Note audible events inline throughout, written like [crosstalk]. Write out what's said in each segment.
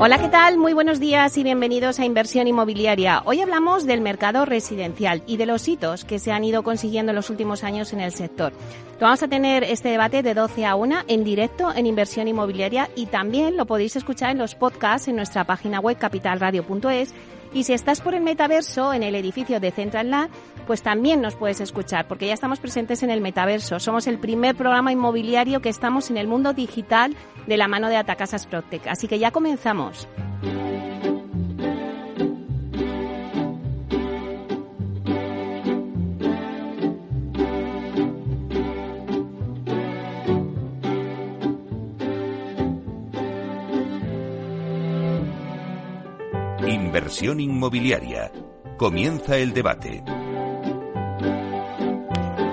Hola, ¿qué tal? Muy buenos días y bienvenidos a Inversión Inmobiliaria. Hoy hablamos del mercado residencial y de los hitos que se han ido consiguiendo en los últimos años en el sector. Vamos a tener este debate de 12 a 1 en directo en Inversión Inmobiliaria y también lo podéis escuchar en los podcasts en nuestra página web capitalradio.es y si estás por el metaverso, en el edificio de Central pues también nos puedes escuchar, porque ya estamos presentes en el metaverso. Somos el primer programa inmobiliario que estamos en el mundo digital de la mano de Atacasas Protec. Así que ya comenzamos. Inversión inmobiliaria. Comienza el debate.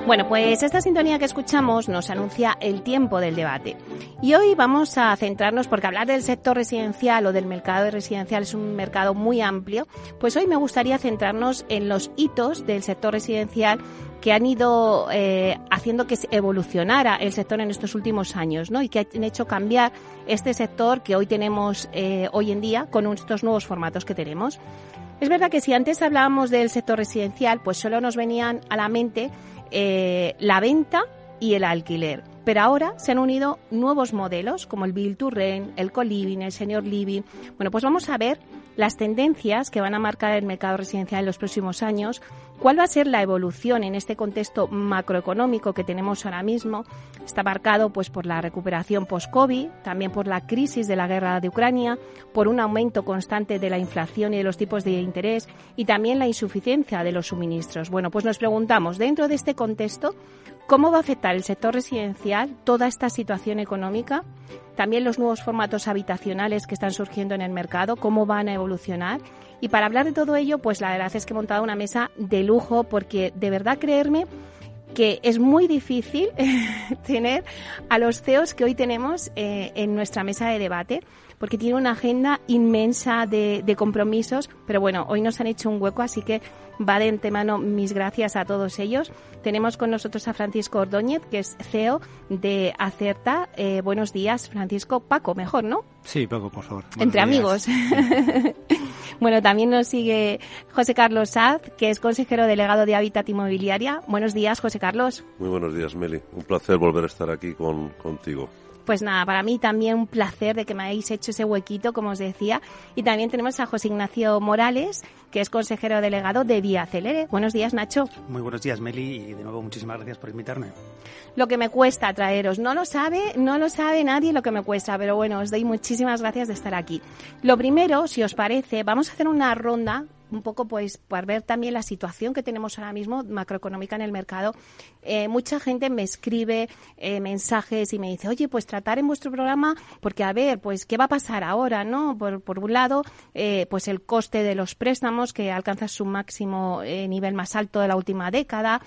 Bueno, pues esta sintonía que escuchamos nos anuncia el tiempo del debate. Y hoy vamos a centrarnos, porque hablar del sector residencial o del mercado residencial es un mercado muy amplio, pues hoy me gustaría centrarnos en los hitos del sector residencial que han ido eh, haciendo que evolucionara el sector en estos últimos años, ¿no? Y que han hecho cambiar este sector que hoy tenemos eh, hoy en día con estos nuevos formatos que tenemos. Es verdad que si antes hablábamos del sector residencial, pues solo nos venían a la mente eh, la venta y el alquiler. Pero ahora se han unido nuevos modelos como el Build to el Co-Living, el Senior Living. Bueno, pues vamos a ver las tendencias que van a marcar el mercado residencial en los próximos años, cuál va a ser la evolución en este contexto macroeconómico que tenemos ahora mismo. Está marcado pues por la recuperación post-COVID, también por la crisis de la guerra de Ucrania, por un aumento constante de la inflación y de los tipos de interés y también la insuficiencia de los suministros. Bueno, pues nos preguntamos, dentro de este contexto, ¿Cómo va a afectar el sector residencial toda esta situación económica? También los nuevos formatos habitacionales que están surgiendo en el mercado, cómo van a evolucionar. Y para hablar de todo ello, pues la verdad es que he montado una mesa de lujo porque de verdad creerme que es muy difícil [laughs] tener a los CEOs que hoy tenemos eh, en nuestra mesa de debate porque tiene una agenda inmensa de, de, compromisos, pero bueno, hoy nos han hecho un hueco, así que va de antemano mis gracias a todos ellos. Tenemos con nosotros a Francisco Ordóñez, que es CEO de Acerta. Eh, buenos días, Francisco. Paco, mejor, ¿no? Sí, Paco, por favor. Entre amigos. [laughs] bueno, también nos sigue José Carlos Saz, que es consejero delegado de Hábitat Inmobiliaria. Buenos días, José Carlos. Muy buenos días, Meli. Un placer volver a estar aquí con, contigo. Pues nada, para mí también un placer de que me hayáis hecho ese huequito, como os decía. Y también tenemos a José Ignacio Morales, que es consejero delegado de Vía Celere. Buenos días, Nacho. Muy buenos días, Meli, y de nuevo muchísimas gracias por invitarme. Lo que me cuesta traeros, no lo sabe, no lo sabe nadie lo que me cuesta, pero bueno, os doy muchísimas gracias de estar aquí. Lo primero, si os parece, vamos a hacer una ronda un poco pues para ver también la situación que tenemos ahora mismo macroeconómica en el mercado. Eh, mucha gente me escribe eh, mensajes y me dice, oye, pues tratar en vuestro programa, porque a ver, pues qué va a pasar ahora, ¿no? Por, un lado, eh, pues el coste de los préstamos que alcanza su máximo nivel más alto de la última década,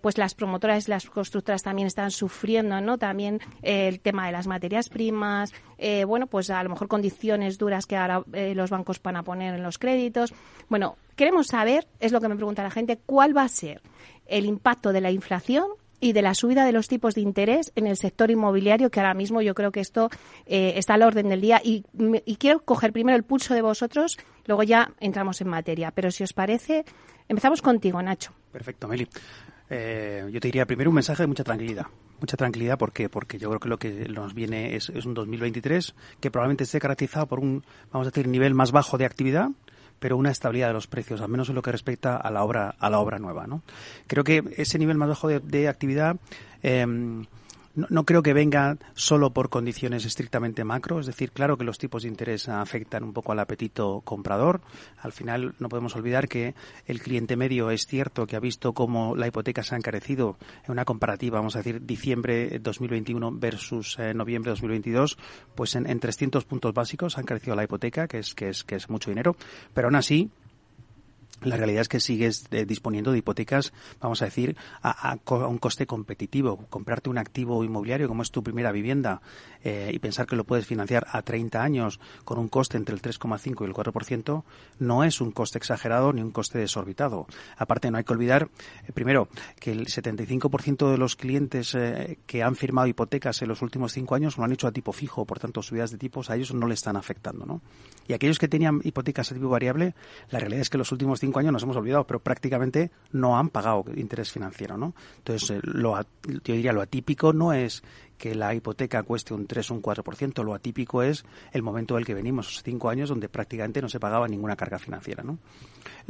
pues las promotoras las constructoras también están sufriendo, ¿no? También el tema de las materias primas, bueno, pues a lo mejor condiciones duras que ahora los bancos van a poner en los créditos. Bueno, queremos saber, es lo que me pregunta la gente, cuál va a ser el impacto de la inflación y de la subida de los tipos de interés en el sector inmobiliario, que ahora mismo yo creo que esto eh, está al orden del día. Y, y, quiero coger primero el pulso de vosotros, luego ya entramos en materia. Pero si os parece, empezamos contigo, Nacho. Perfecto, Meli. Eh, yo te diría primero un mensaje de mucha tranquilidad. Mucha tranquilidad, ¿por qué? Porque yo creo que lo que nos viene es, es un 2023 que probablemente esté caracterizado por un, vamos a decir, nivel más bajo de actividad, pero una estabilidad de los precios, al menos en lo que respecta a la obra, a la obra nueva. ¿no? Creo que ese nivel más bajo de, actividad eh, no, creo que venga solo por condiciones estrictamente macro, es decir, claro que los tipos de interés afectan un poco al apetito comprador. Al final no podemos olvidar que el cliente medio es cierto que ha visto cómo la hipoteca se ha encarecido en una comparativa, vamos a decir, diciembre 2021 versus eh, noviembre 2022, pues en, en 300 puntos básicos ha encarecido la hipoteca, que es, que es, que es mucho dinero, pero aún así la realidad es que sigues eh, disponiendo de hipotecas, vamos a decir, a, un coste competitivo. Comprarte un activo inmobiliario como es tu primera vivienda eh, y pensar que lo puedes financiar a 30 años con un coste entre el 3,5 y el 4% no es un coste exagerado ni un coste desorbitado. Aparte, no hay que olvidar, eh, primero, que el 75% de los clientes que han firmado hipotecas en los últimos cinco años lo han hecho a tipo fijo, por tanto, subidas de tipos a ellos no le están afectando. ¿no? Y aquellos que tenían hipotecas a tipo variable, la realidad es que los últimos cinco años nos hemos olvidado, pero prácticamente no han pagado interés financiero, ¿no? Entonces, eh, lo, yo diría lo atípico no es que la hipoteca cueste un 3 o un 4%. Lo atípico es el momento del que venimos, esos cinco años donde prácticamente no se pagaba ninguna carga financiera. ¿no?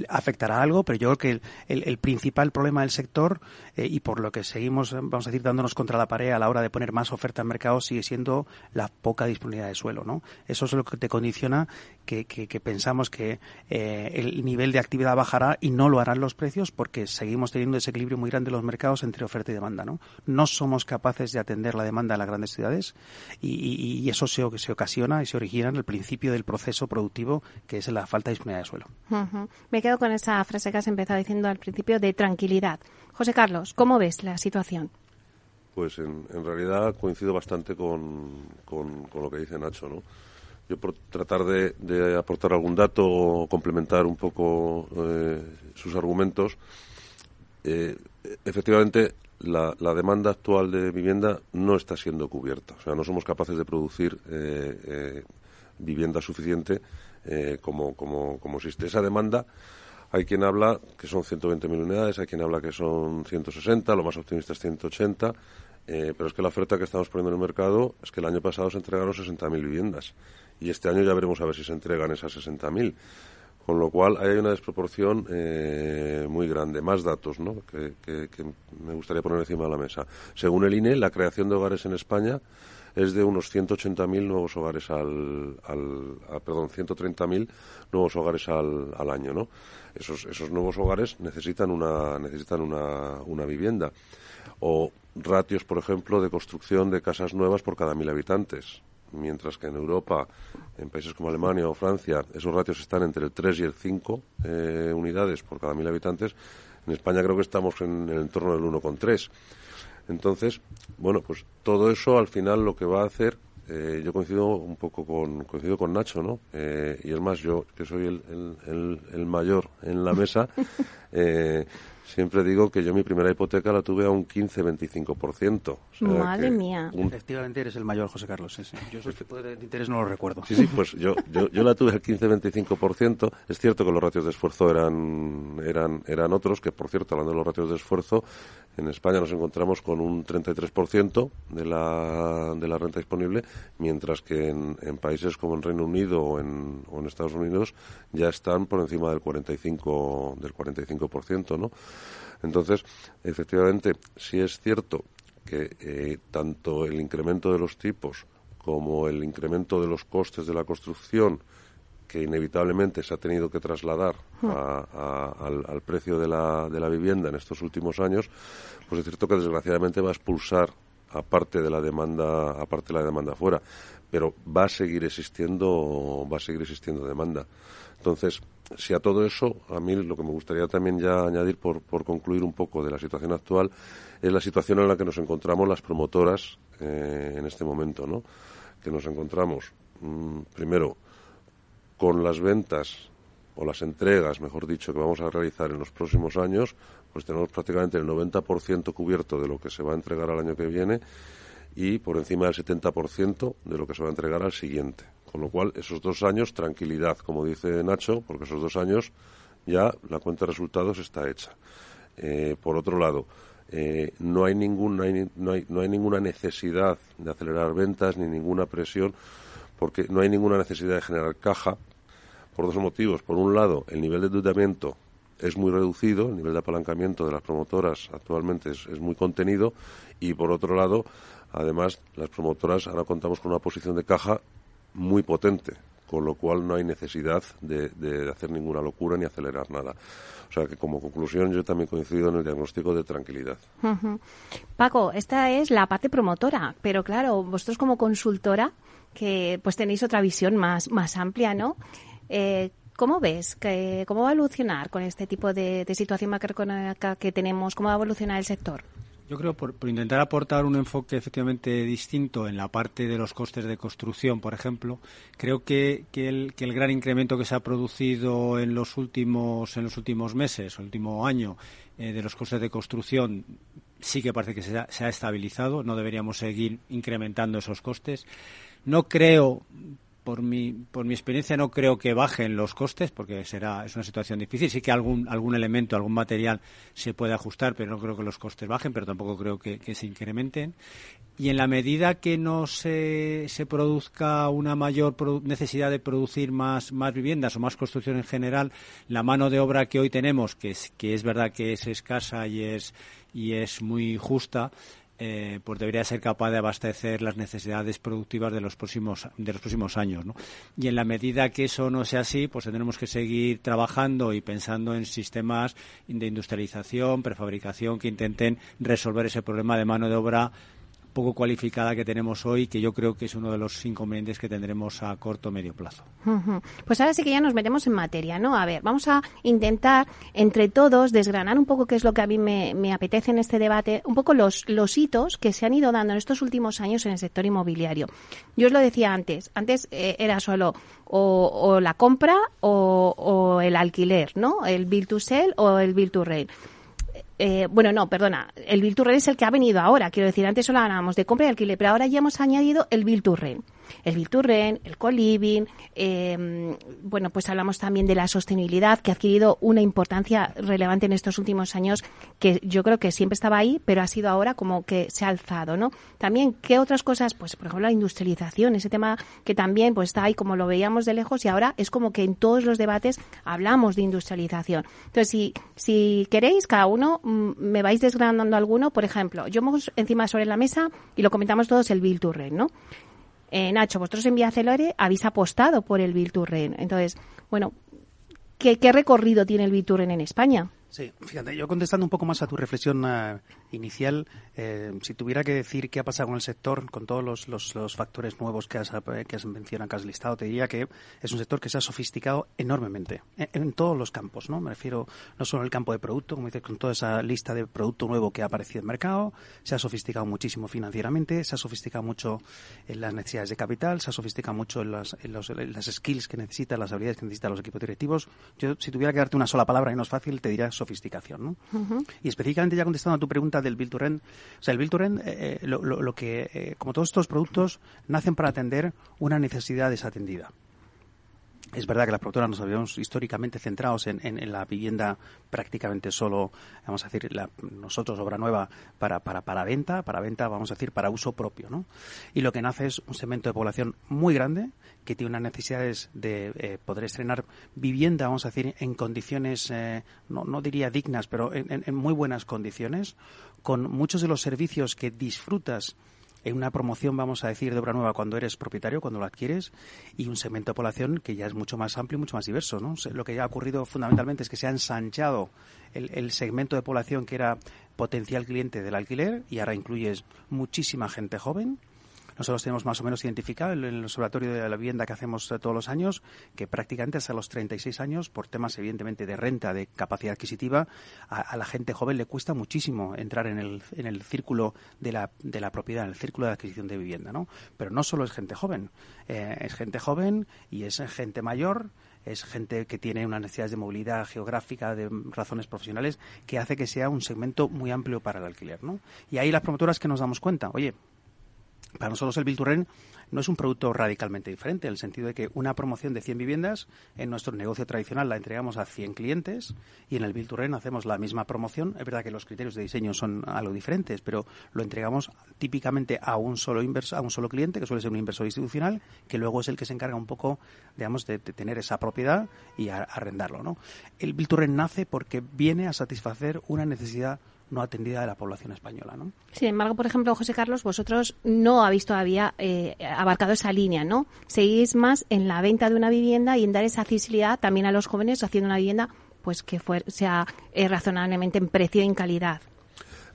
Afectará algo, pero yo creo que el, principal problema del sector eh, y por lo que seguimos, vamos a decir, dándonos contra la pared a la hora de poner más oferta en mercado sigue siendo la poca disponibilidad de suelo. ¿no? Eso es lo que te condiciona que, pensamos que eh, el nivel de actividad bajará y no lo harán los precios porque seguimos teniendo ese equilibrio muy grande en los mercados entre oferta y demanda. No, no somos capaces de atender la demanda demanda en las grandes ciudades y, eso se, se, ocasiona y se origina en el principio del proceso productivo que es la falta de disponibilidad de suelo. Me quedo con esa frase que has empezado diciendo al principio de tranquilidad. José Carlos, ¿cómo ves la situación? Pues en, realidad coincido bastante con, con, lo que dice Nacho, ¿no? Yo por tratar de, aportar algún dato o complementar un poco eh, sus argumentos, eh, efectivamente la, demanda actual de vivienda no está siendo cubierta. O sea, no somos capaces de producir eh, eh, vivienda suficiente eh, como, como, como existe. Esa demanda, hay quien habla que son 120.000 unidades, hay quien habla que son 160, lo más optimista es 180, pero es que la oferta que estamos poniendo en el mercado es que el año pasado se entregaron 60.000 viviendas y este año ya veremos a ver si se entregan esas 60.000. Con lo cual hay una desproporción eh, muy grande. Más datos ¿no? que, me gustaría poner encima de la mesa. Según el INE, la creación de hogares en España es de unos 180.000 nuevos hogares al, al a, perdón, 130.000 nuevos hogares al, al, año, ¿no? Esos, esos nuevos hogares necesitan una, necesitan una, una vivienda. O ratios, por ejemplo, de construcción de casas nuevas por cada mil habitantes mientras que en Europa, en países como Alemania o Francia, esos ratios están entre el 3 y el 5 eh, unidades por cada mil habitantes, en España creo que estamos en, el entorno del 1,3. Entonces, bueno, pues todo eso al final lo que va a hacer, eh, yo coincido un poco con, coincido con Nacho, ¿no? Eh, y es más, yo que soy el, el, el mayor en la mesa, [laughs] Siempre digo que yo mi primera hipoteca la tuve a un 15-25%. Madre mía. Efectivamente eres el mayor, José Carlos. Yo soy tipo de interés no lo recuerdo. Sí, sí, pues yo, yo, yo la tuve al 15-25%. Es cierto que los ratios de esfuerzo eran, eran, eran otros, que por cierto, hablando de los ratios de esfuerzo, en España nos encontramos con un 33% de la, de la renta disponible, mientras que en, en países como en Reino Unido o en, o en Estados Unidos ya están por encima del 45%, del 45%, ¿no? Entonces, efectivamente, sí es cierto que eh, tanto el incremento de los tipos como el incremento de los costes de la construcción, que inevitablemente se ha tenido que trasladar hmm. al, precio de la, de la vivienda en estos últimos años, pues es cierto que desgraciadamente va a expulsar aparte de la demanda aparte de la demanda fuera pero va a seguir existiendo va a seguir existiendo demanda entonces si a todo eso, a mí lo que me gustaría también ya añadir por, por concluir un poco de la situación actual es la situación en la que nos encontramos las promotoras eh, en este momento, ¿no? Que nos encontramos, mm, primero, con las ventas o las entregas, mejor dicho, que vamos a realizar en los próximos años, pues tenemos prácticamente el 90% cubierto de lo que se va a entregar al año que viene y por encima del 70% de lo que se va a entregar al siguiente. Con lo cual, esos dos años, tranquilidad, como dice Nacho, porque esos dos años ya la cuenta de resultados está hecha. Eh, por otro lado, eh, no, hay ningún, no, hay, no, hay, no hay ninguna necesidad de acelerar ventas ni ninguna presión, porque no hay ninguna necesidad de generar caja, por dos motivos. Por un lado, el nivel de endeudamiento es muy reducido, el nivel de apalancamiento de las promotoras actualmente es, muy contenido, y por otro lado, además, las promotoras ahora contamos con una posición de caja muy potente, con lo cual no hay necesidad de, hacer ninguna locura ni acelerar nada. O sea que como conclusión yo también coincido en el diagnóstico de tranquilidad. Paco, esta es la parte promotora, pero claro, vosotros como consultora, que pues tenéis otra visión más, más amplia, ¿no? Eh, ¿Cómo ves? Que, ¿Cómo va a evolucionar con este tipo de, situación macroeconómica que tenemos? ¿Cómo va a evolucionar el sector? Yo creo por, por, intentar aportar un enfoque efectivamente distinto en la parte de los costes de construcción, por ejemplo, creo que, que el gran incremento que se ha producido en los últimos en los últimos meses, el último año, eh, de los costes de construcción sí que parece que se ha, se ha estabilizado. No deberíamos seguir incrementando esos costes. No creo por mi, por mi experiencia no creo que bajen los costes porque será es una situación difícil. Sí que algún algún elemento algún material se puede ajustar pero no creo que los costes bajen pero tampoco creo que, se incrementen. Y en la medida que no se, se produzca una mayor necesidad de producir más, más viviendas o más construcción en general, la mano de obra que hoy tenemos, que es, que es verdad que es escasa y es, y es muy justa, eh, pues debería ser capaz de abastecer las necesidades productivas de los próximos de los próximos años ¿no? y en la medida que eso no sea así pues tendremos que seguir trabajando y pensando en sistemas de industrialización prefabricación que intenten resolver ese problema de mano de obra poco cualificada que tenemos hoy, que yo creo que es uno de los inconvenientes que tendremos a corto o medio plazo. Pues ahora sí que ya nos metemos en materia, ¿no? A ver, vamos a intentar entre todos desgranar un poco qué es lo que a mí me, me apetece en este debate, un poco los, los hitos que se han ido dando en estos últimos años en el sector inmobiliario. Yo os lo decía antes, antes eh, era solo o, o la compra o, o, el alquiler, ¿no? El bill to sell o el bill to rent eh, bueno, no, perdona, el Bill to es el que ha venido ahora. Quiero decir, antes solo hablábamos de compra y alquiler, pero ahora ya hemos añadido el Bill to el Virturren, el co-living, eh, bueno, pues hablamos también de la sostenibilidad que ha adquirido una importancia relevante en estos últimos años que yo creo que siempre estaba ahí, pero ha sido ahora como que se ha alzado, ¿no? También, ¿qué otras cosas? Pues, por ejemplo, la industrialización, ese tema que también pues está ahí como lo veíamos de lejos y ahora es como que en todos los debates hablamos de industrialización. Entonces, si, si queréis, cada uno mm, me vais desgranando alguno, por ejemplo, yo hemos encima sobre la mesa y lo comentamos todos el Bill to Rent, ¿no? Eh, Nacho, vosotros en Vía Celore habéis apostado por el Virturren. Entonces, bueno, ¿qué, ¿qué, recorrido tiene el Virturren en España? Sí, fíjate, yo contestando un poco más a tu reflexión uh, inicial, eh, si tuviera que decir qué ha pasado con el sector, con todos los, los, los factores nuevos que has, que has mencionado, que has listado, te diría que es un sector que se ha sofisticado enormemente en, en, todos los campos, ¿no? Me refiero no solo en el campo de producto, como dices, con toda esa lista de producto nuevo que ha aparecido en el mercado, se ha sofisticado muchísimo financieramente, se ha sofisticado mucho en las necesidades de capital, se ha sofisticado mucho en las, en los, en las skills que necesitan, las habilidades que necesitan los equipos directivos. Yo, si tuviera que darte una sola palabra y no es fácil, te diría sofisticación. ¿no? Uh -huh. Y específicamente ya contestando a tu pregunta del Build to Rent, o sea, el Build to Rent, eh, lo, lo, que, eh, como todos estos productos, nacen para atender una necesidad desatendida. Es verdad que las productoras nos habíamos históricamente centrados en, en, la vivienda prácticamente solo, vamos a decir, nosotros, obra nueva, para, para, para venta, para venta, vamos a decir, para uso propio, ¿no? Y lo que nace es un segmento de población muy grande que tiene unas necesidades de eh, poder estrenar vivienda, vamos a decir, en condiciones, eh, no, no, diría dignas, pero en muy buenas condiciones, con muchos de los servicios que disfrutas en una promoción, vamos a decir, de obra nueva cuando eres propietario, cuando lo adquieres, y un segmento de población que ya es mucho más amplio y mucho más diverso. ¿no? Lo que ha ocurrido fundamentalmente es que se ha ensanchado el, el segmento de población que era potencial cliente del alquiler y ahora incluyes muchísima gente joven, nosotros tenemos más o menos identificado en el observatorio de la vivienda que hacemos todos los años que prácticamente hasta los 36 años, por temas evidentemente de renta, de capacidad adquisitiva, a, a la gente joven le cuesta muchísimo entrar en el, en el círculo de la, de la propiedad, en el círculo de adquisición de vivienda. ¿no? Pero no solo es gente joven, eh, es gente joven y es gente mayor es gente que tiene unas necesidades de movilidad geográfica, de razones profesionales, que hace que sea un segmento muy amplio para el alquiler. ¿no? Y ahí las promotoras que nos damos cuenta, oye, para nosotros el Bilturren no es un producto radicalmente diferente, en el sentido de que una promoción de 100 viviendas, en nuestro negocio tradicional la entregamos a 100 clientes y en el Bilturren hacemos la misma promoción. Es verdad que los criterios de diseño son algo diferentes, pero lo entregamos típicamente a un solo inverso, a un solo cliente, que suele ser un inversor institucional, que luego es el que se encarga un poco, digamos, de, tener esa propiedad y arrendarlo. ¿no? El Bilturren nace porque viene a satisfacer una necesidad no atendida de la población española. ¿no? Sin embargo, por ejemplo, José Carlos, vosotros no habéis todavía eh, abarcado esa línea, ¿no? Seguís más en la venta de una vivienda y en dar esa accesibilidad también a los jóvenes haciendo una vivienda pues que fue, sea eh, razonablemente en precio y en calidad.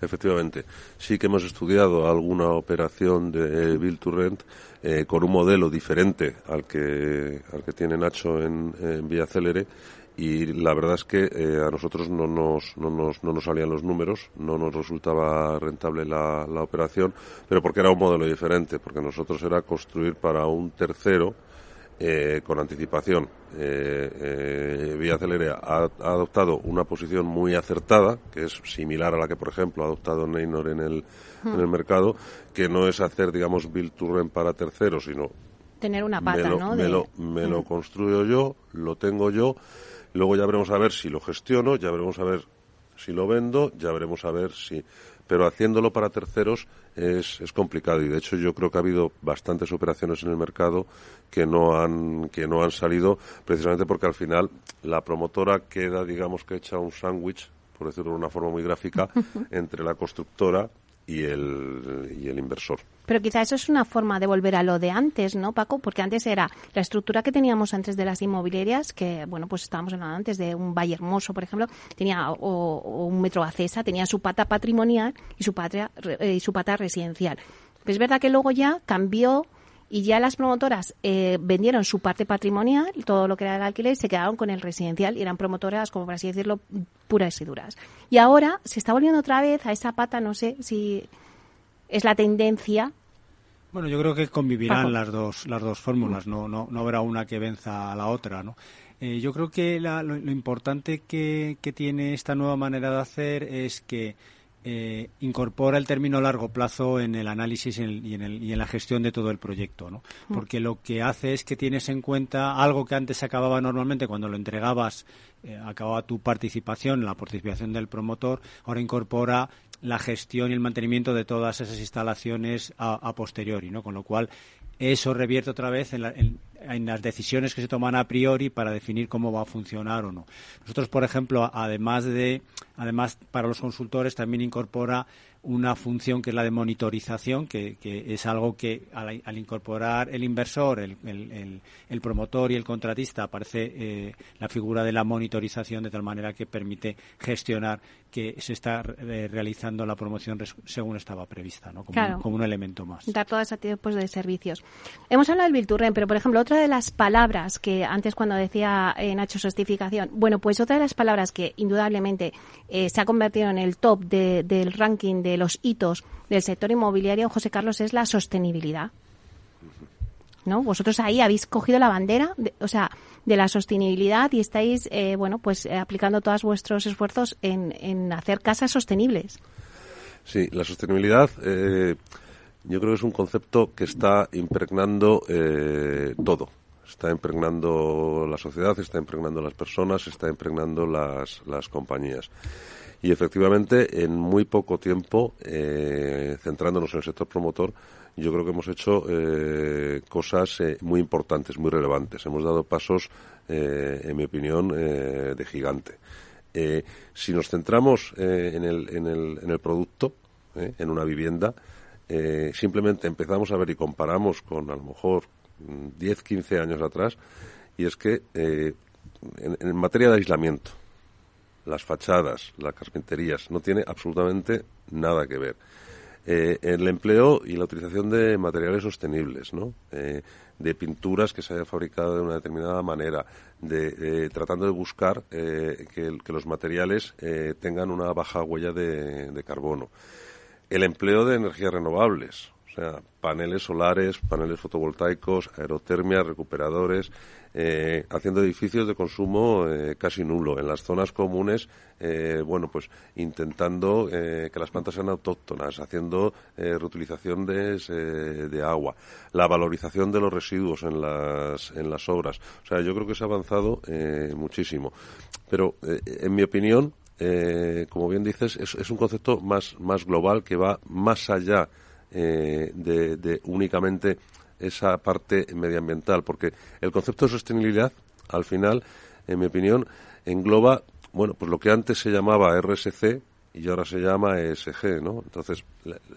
Efectivamente, sí que hemos estudiado alguna operación de Bill to Rent eh, con un modelo diferente al que, al que tiene Nacho en, en Vía Célere y la verdad es que eh, a nosotros no nos, no, nos, no nos salían los números, no nos resultaba rentable la, la operación, pero porque era un modelo diferente, porque nosotros era construir para un tercero eh, con anticipación. Eh, eh, Vía Celere ha, ha, adoptado una posición muy acertada, que es similar a la que, por ejemplo, ha adoptado Neynor en el, en el mercado, que no es hacer, digamos, build to rent para terceros, sino tener una pata, me lo, ¿no? Me, lo, me lo Mm. construyo yo, lo tengo yo, luego ya veremos a ver si lo gestiono, ya veremos a ver si lo vendo, ya veremos a ver si... Pero haciéndolo para terceros es, es complicado. Y de hecho yo creo que ha habido bastantes operaciones en el mercado que no han que no han salido precisamente porque al final la promotora queda digamos que hecha un sándwich por decirlo de una forma muy gráfica [laughs] entre la constructora y el, y el inversor. Pero quizá eso es una forma de volver a lo de antes, ¿no, Paco? Porque antes era la estructura que teníamos antes de las inmobiliarias, que, bueno, pues estábamos hablando antes de un Valle Hermoso, por ejemplo, tenía, o, un Metro Acesa, tenía su pata patrimonial y su, patria, eh, su pata residencial. Pero es verdad que luego ya cambió y ya las promotoras eh, vendieron su parte patrimonial, todo lo que era el alquiler, y se quedaron con el residencial y eran promotoras, como por así decirlo, puras y duras. Y ahora se está volviendo otra vez a esa pata, no sé si es la tendencia. Bueno, yo creo que convivirán las dos las dos fórmulas, no no, no habrá una que venza a la otra, ¿no? Eh, yo creo que la- lo, lo importante que, que tiene esta nueva manera de hacer es que eh, incorpora el término largo plazo en el análisis y en, el- y en el- y en la gestión de todo el proyecto, ¿no? Porque lo que hace es que tienes en cuenta algo que antes se acababa normalmente cuando lo entregabas, eh, acababa tu participación, la participación del promotor, ahora incorpora la gestión y el mantenimiento de todas esas instalaciones a, a posteriori, ¿no? Con lo cual eso revierte otra vez en, la- en- en las decisiones que se toman a priori para definir cómo va a funcionar o no. Nosotros, por ejemplo, además de, además para los consultores también incorpora una función que es la de monitorización, que, que es algo que al, al incorporar el inversor, el, el- el- el promotor y el contratista aparece eh, la figura de la monitorización de tal manera que permite gestionar que se está eh, realizando la promoción según estaba prevista, ¿no? como, Claro. un, como un elemento más. dar todo ese tipo de servicios. Hemos hablado del Bilturren, pero por ejemplo, otra de las palabras que antes cuando decía eh, Nacho justificación, bueno, pues otra de las palabras que indudablemente eh, se ha convertido en el top de- del ranking de los hitos del sector inmobiliario, José Carlos, es la sostenibilidad. ¿No? Vosotros ahí habéis cogido la bandera, de- o sea, de la sostenibilidad y estáis, eh, bueno, pues eh, aplicando todos vuestros esfuerzos en, en hacer casas sostenibles. Sí, la sostenibilidad eh, yo creo que es un concepto que está impregnando eh, todo. Está impregnando la sociedad, está impregnando las personas, está impregnando las, las compañías. Y efectivamente, en muy poco tiempo, eh, centrándonos en el sector promotor, yo creo que hemos hecho eh, cosas eh, muy importantes, muy relevantes. Hemos dado pasos, eh, en mi opinión, eh, de gigante. Eh, si nos centramos en, el, en, el, en el producto, en una vivienda, eh, simplemente empezamos a ver y comparamos con a lo mejor mm, 10, 15 años atrás, y es que eh, en, materia de aislamiento, las fachadas, las carpinterías, no tiene absolutamente nada que ver. Eh, el empleo y la utilización de materiales sostenibles, ¿no? Eh, de pinturas que se hayan fabricado de una determinada manera, de, tratando de buscar que, que los materiales tengan una baja huella de carbono. El empleo de energías renovables, o sea, paneles solares, paneles fotovoltaicos, aerotermia, recuperadores, eh, haciendo edificios de consumo eh, casi nulo. En las zonas comunes, eh, bueno, pues intentando eh, que las plantas sean autóctonas, haciendo eh, reutilización de, eh, de agua, la valorización de los residuos en las, en las obras. O sea, yo creo que se ha avanzado muchísimo. Pero, en mi opinión, eh, como bien dices, es, es un concepto más, más global que va más allá eh, de, de únicamente esa parte medioambiental, porque el concepto de sostenibilidad, al final, en mi opinión, engloba, bueno, pues lo que antes se llamaba RSC y ahora se llama ESG, ¿no? Entonces,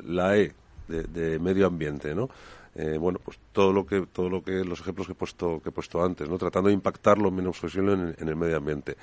la, E de, medio ambiente, ¿no? Eh, bueno, pues todo lo que, todo lo que, los ejemplos que he puesto, que he puesto antes, ¿no? Tratando de impactar lo menos posible en, el medio ambiente.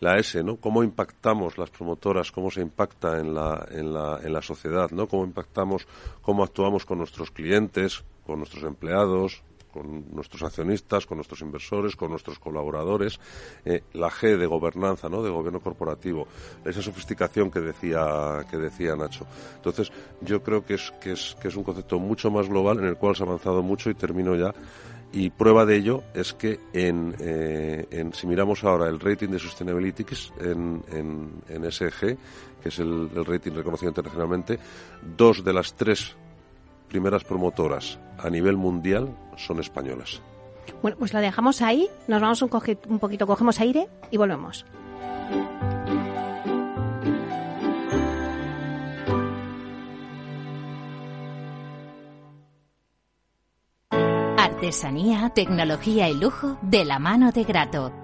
La S, ¿no? Cómo impactamos las promotoras, cómo se impacta en la, en la, en la sociedad, ¿no? Cómo impactamos, cómo actuamos con nuestros clientes, con nuestros empleados, con nuestros accionistas, con nuestros inversores, con nuestros colaboradores, eh, la G de gobernanza, ¿no? de gobierno corporativo, esa sofisticación que decía, que decía Nacho. Entonces, yo creo que es, que, es, que es un concepto mucho más global en el cual se ha avanzado mucho y termino ya. Y prueba de ello es que en, eh, si miramos ahora el rating de Sustainability en, en, en SG, que es el rating reconocido internacionalmente, dos de las tres primeras promotoras a nivel mundial son españolas. Bueno, pues la dejamos ahí, nos vamos un, un poquito, cogemos aire y volvemos. Artesanía, tecnología y lujo de la mano de Grato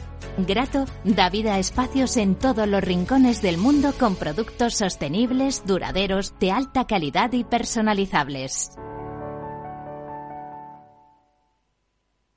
Grato da vida a espacios en todos los rincones del mundo con productos sostenibles, duraderos, de alta calidad y personalizables.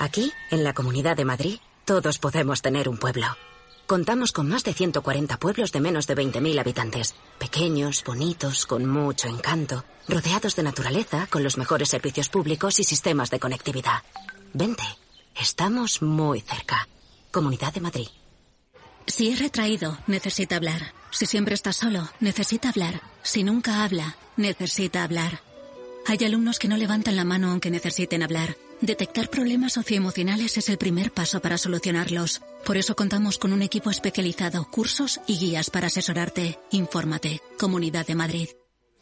Aquí, en la Comunidad de Madrid, todos podemos tener un pueblo. Contamos con más de 140 pueblos de menos de 20.000 habitantes. Pequeños, bonitos, con mucho encanto, rodeados de naturaleza, con los mejores servicios públicos y sistemas de conectividad. Vente, estamos muy cerca. Comunidad de Madrid. Si es retraído, necesita hablar. Si siempre está solo, necesita hablar. Si nunca habla, necesita hablar. Hay alumnos que no levantan la mano aunque necesiten hablar. Detectar problemas socioemocionales es el primer paso para solucionarlos. Por eso contamos con un equipo especializado, cursos y guías para asesorarte. Infórmate. Comunidad de Madrid.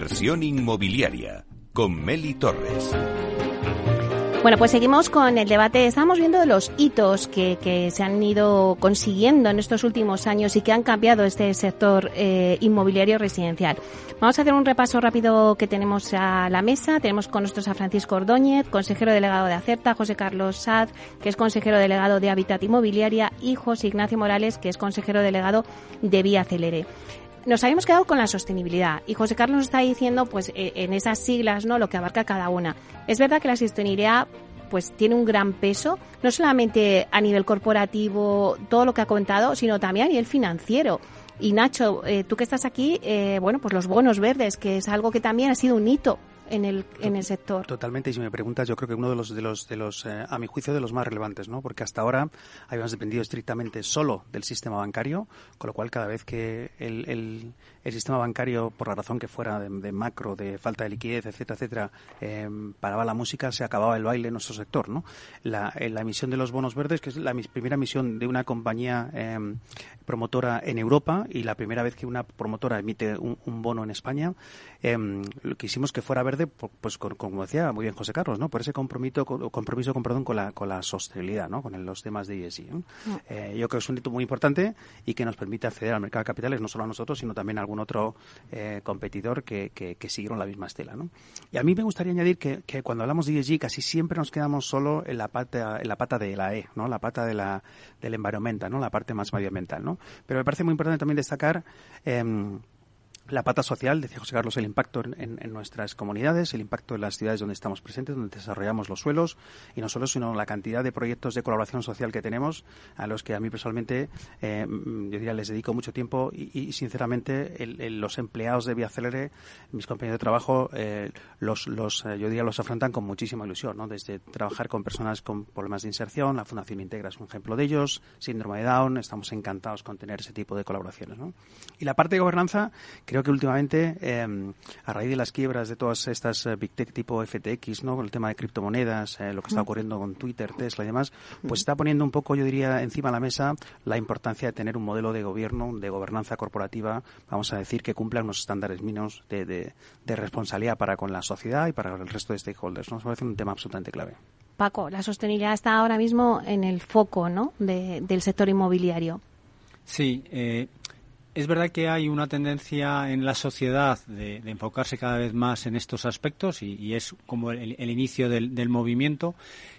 Inversión inmobiliaria con Meli Torres. Bueno, pues seguimos con el debate. Estamos viendo los hitos que, que, se han ido consiguiendo en estos últimos años y que han cambiado este sector eh, inmobiliario residencial. Vamos a hacer un repaso rápido que tenemos a la mesa. Tenemos con nosotros a Francisco Ordóñez, consejero delegado de Acerta, José Carlos Saz, que es consejero delegado de Hábitat Inmobiliaria, y José Ignacio Morales, que es consejero delegado de Vía Celere nos habíamos quedado con la sostenibilidad y José Carlos nos está diciendo pues e, en esas siglas no lo que abarca cada una. Es verdad que la sostenibilidad pues tiene un gran peso, no solamente a nivel corporativo, todo lo que ha comentado, sino también a nivel financiero. Y Nacho, eh, tú que estás aquí, eh, bueno, pues los bonos verdes, que es algo que también ha sido un hito en el, en el sector. Totalmente, y si me preguntas, yo creo que uno de los, de los, de los eh, a mi juicio, de los más relevantes, ¿no? Porque hasta ahora habíamos dependido estrictamente solo del sistema bancario, con lo cual cada vez que el, el, el sistema bancario, por la razón que fuera de, macro, de falta de liquidez, etcétera, etcétera, eh, paraba la música, se acababa el baile en nuestro sector, ¿no? La, la emisión de los bonos verdes, que es la primera emisión de una compañía eh, promotora en Europa y la primera vez que una promotora emite un, un bono en España, eh, quisimos que fuera verde, pues como decía muy bien José Carlos, ¿no? Por ese compromiso, compromiso con, perdón, con la, con la sostenibilidad, ¿no? Con los temas de ESG. ¿no? Mm. Eh, yo creo que es un hito muy importante y que nos permite acceder al mercado de capitales no solo a nosotros, sino también a algún otro eh, competidor que, que, que, siguieron la misma estela, ¿no? Y a mí me gustaría añadir que, que, cuando hablamos de ESG casi siempre nos quedamos solo en la pata, en la pata de la E, ¿no? La pata de la, del environmental, ¿no? La parte más medioambiental, ¿no? Pero me parece muy importante también destacar eh, la pata social, decía José Carlos, el impacto en, en, nuestras comunidades, el impacto en las ciudades donde estamos presentes, donde desarrollamos los suelos, y no solo, sino la cantidad de proyectos de colaboración social que tenemos, a los que a mí personalmente, eh, yo diría, les dedico mucho tiempo y, sinceramente, los empleados de Vía Célere, mis compañeros de trabajo, eh, los, los, yo diría, los afrontan con muchísima ilusión, ¿no? Desde trabajar con personas con problemas de inserción, la Fundación Integra es un ejemplo de ellos, síndrome de Down, estamos encantados con tener ese tipo de colaboraciones, ¿no? Y la parte de gobernanza, creo creo que últimamente, eh, a raíz de las quiebras de todas estas uh, big tech tipo FTX, ¿no? Con el tema de criptomonedas, eh, lo que está ocurriendo con Twitter, Tesla y demás, pues está poniendo un poco, yo diría, encima de la mesa la importancia de tener un modelo de gobierno, de gobernanza corporativa, vamos a decir, que cumpla unos estándares mínimos de, de, de responsabilidad para con la sociedad y para el resto de stakeholders. Nos parece un tema absolutamente clave. Paco, la sostenibilidad está ahora mismo en el foco ¿no? de, del sector inmobiliario. Sí, eh, es verdad que hay una tendencia en la sociedad de, enfocarse cada vez más en estos aspectos y, es como el, el inicio del, movimiento.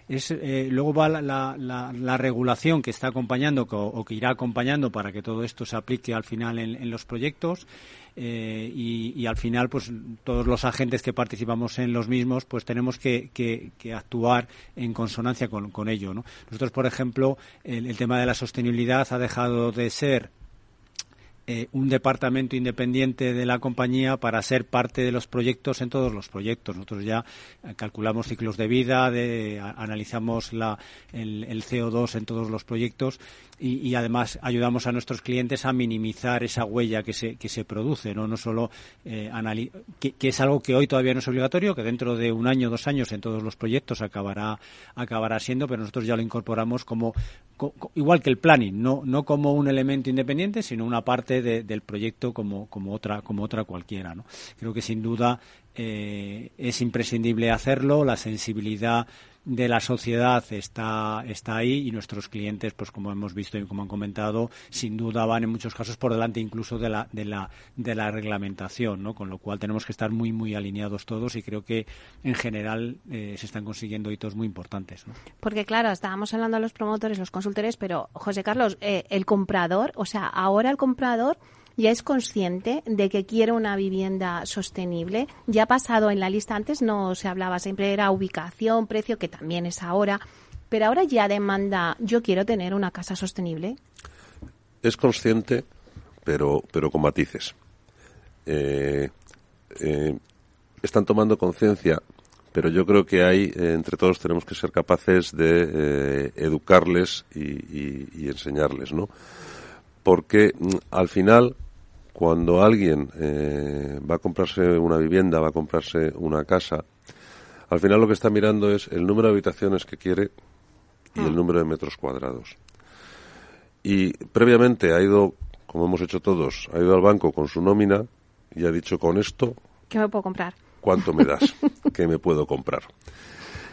Es, eh, luego va la, la, la, regulación que está acompañando o, que irá acompañando para que todo esto se aplique al final en, los proyectos. Eh, y, al final, pues todos los agentes que participamos en los mismos, pues tenemos que, actuar en consonancia con, con ello. ¿no? Nosotros, por ejemplo, el tema de la sostenibilidad ha dejado de ser eh, un departamento independiente de la compañía para ser parte de los proyectos en todos los proyectos. Nosotros ya eh, calculamos ciclos de vida, analizamos el, el, CO2 en todos los proyectos y, además ayudamos a nuestros clientes a minimizar esa huella que se, que se produce, no, no solo eh, que, que, es algo que hoy todavía no es obligatorio, que dentro de un año, dos años en todos los proyectos acabará, acabará siendo, pero nosotros ya lo incorporamos como, co, igual que el planning, no, no como un elemento independiente, sino una parte de, del proyecto como, como, otra, como otra cualquiera. ¿no? Creo que sin duda eh, es imprescindible hacerlo, la sensibilidad de la sociedad está, está ahí y nuestros clientes, pues como hemos visto y como han comentado, sin duda van en muchos casos por delante incluso de la, de la, de la reglamentación, ¿no? Con lo cual tenemos que estar muy, muy alineados todos y creo que en general eh, se están consiguiendo hitos muy importantes. ¿no? Porque claro, estábamos hablando de los promotores, los consultores, pero José Carlos, eh, el comprador, o sea, ahora el comprador ya es consciente de que quiere una vivienda sostenible. Ya ha pasado en la lista, antes no se hablaba, siempre era ubicación, precio, que también es ahora, pero ahora ya demanda, yo quiero tener una casa sostenible. Es consciente, pero, pero con matices. Eh, eh, están tomando conciencia, pero yo creo que hay, eh, entre todos tenemos que ser capaces de educarles y, enseñarles, ¿no? Porque mm, al final, cuando alguien va a comprarse una vivienda, va a comprarse una casa, al final lo que está mirando es el número de habitaciones que quiere y el ah. número de metros cuadrados. Y previamente ha ido, como hemos hecho todos, ha ido al banco con su nómina y ha dicho con esto... ¿Qué me puedo comprar? ¿Cuánto me das? [laughs] ¿Qué me puedo comprar?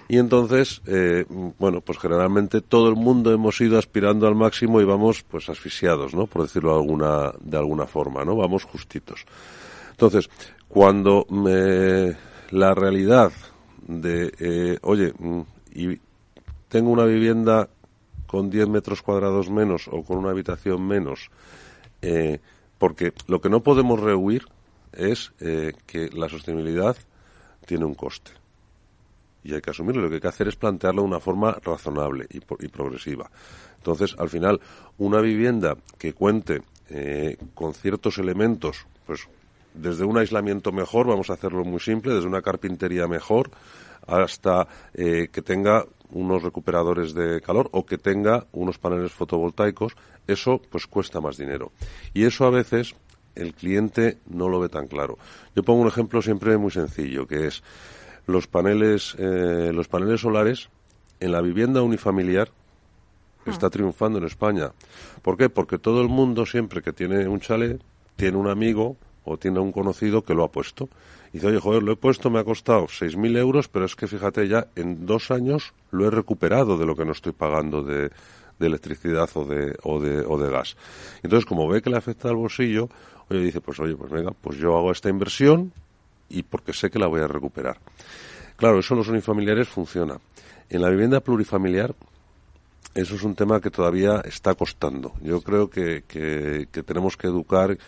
Y entonces, eh, bueno, pues generalmente todo el mundo hemos ido aspirando al máximo y vamos pues asfixiados, ¿no? Por decirlo de alguna, de alguna forma, ¿no? Vamos justitos. Entonces, cuando me, la realidad de, eh, oye, mm, y tengo una vivienda con 10 metros cuadrados menos o con una habitación menos, eh, porque lo que no podemos rehuir es eh, que la sostenibilidad tiene un coste. Y hay que asumirlo. Lo que hay que hacer es plantearlo de una forma razonable y, progresiva. Entonces, al final, una vivienda que cuente eh, con ciertos elementos, pues desde un aislamiento mejor, vamos a hacerlo muy simple, desde una carpintería mejor, hasta que tenga unos recuperadores de calor o que tenga unos paneles fotovoltaicos, eso pues cuesta más dinero. Y eso a veces el cliente no lo ve tan claro. Yo pongo un ejemplo siempre muy sencillo, que es los paneles, eh, los paneles solares en la vivienda unifamiliar está ah. triunfando en España. ¿Por qué? Porque todo el mundo siempre que tiene un chalet tiene un amigo o tiene un conocido que lo ha puesto. Y dice, oye, joder, lo he puesto, me ha costado 6.000 euros, pero es que fíjate, ya en dos años lo he recuperado de lo que no estoy pagando de, electricidad o de, o, de, o de gas. Entonces, como ve que le afecta al bolsillo, oye, dice, pues oye, pues venga, pues yo hago esta inversión y porque sé que la voy a recuperar. Claro, eso en los unifamiliares funciona. En la vivienda plurifamiliar, eso es un tema que todavía está costando. Yo creo que, que tenemos que educar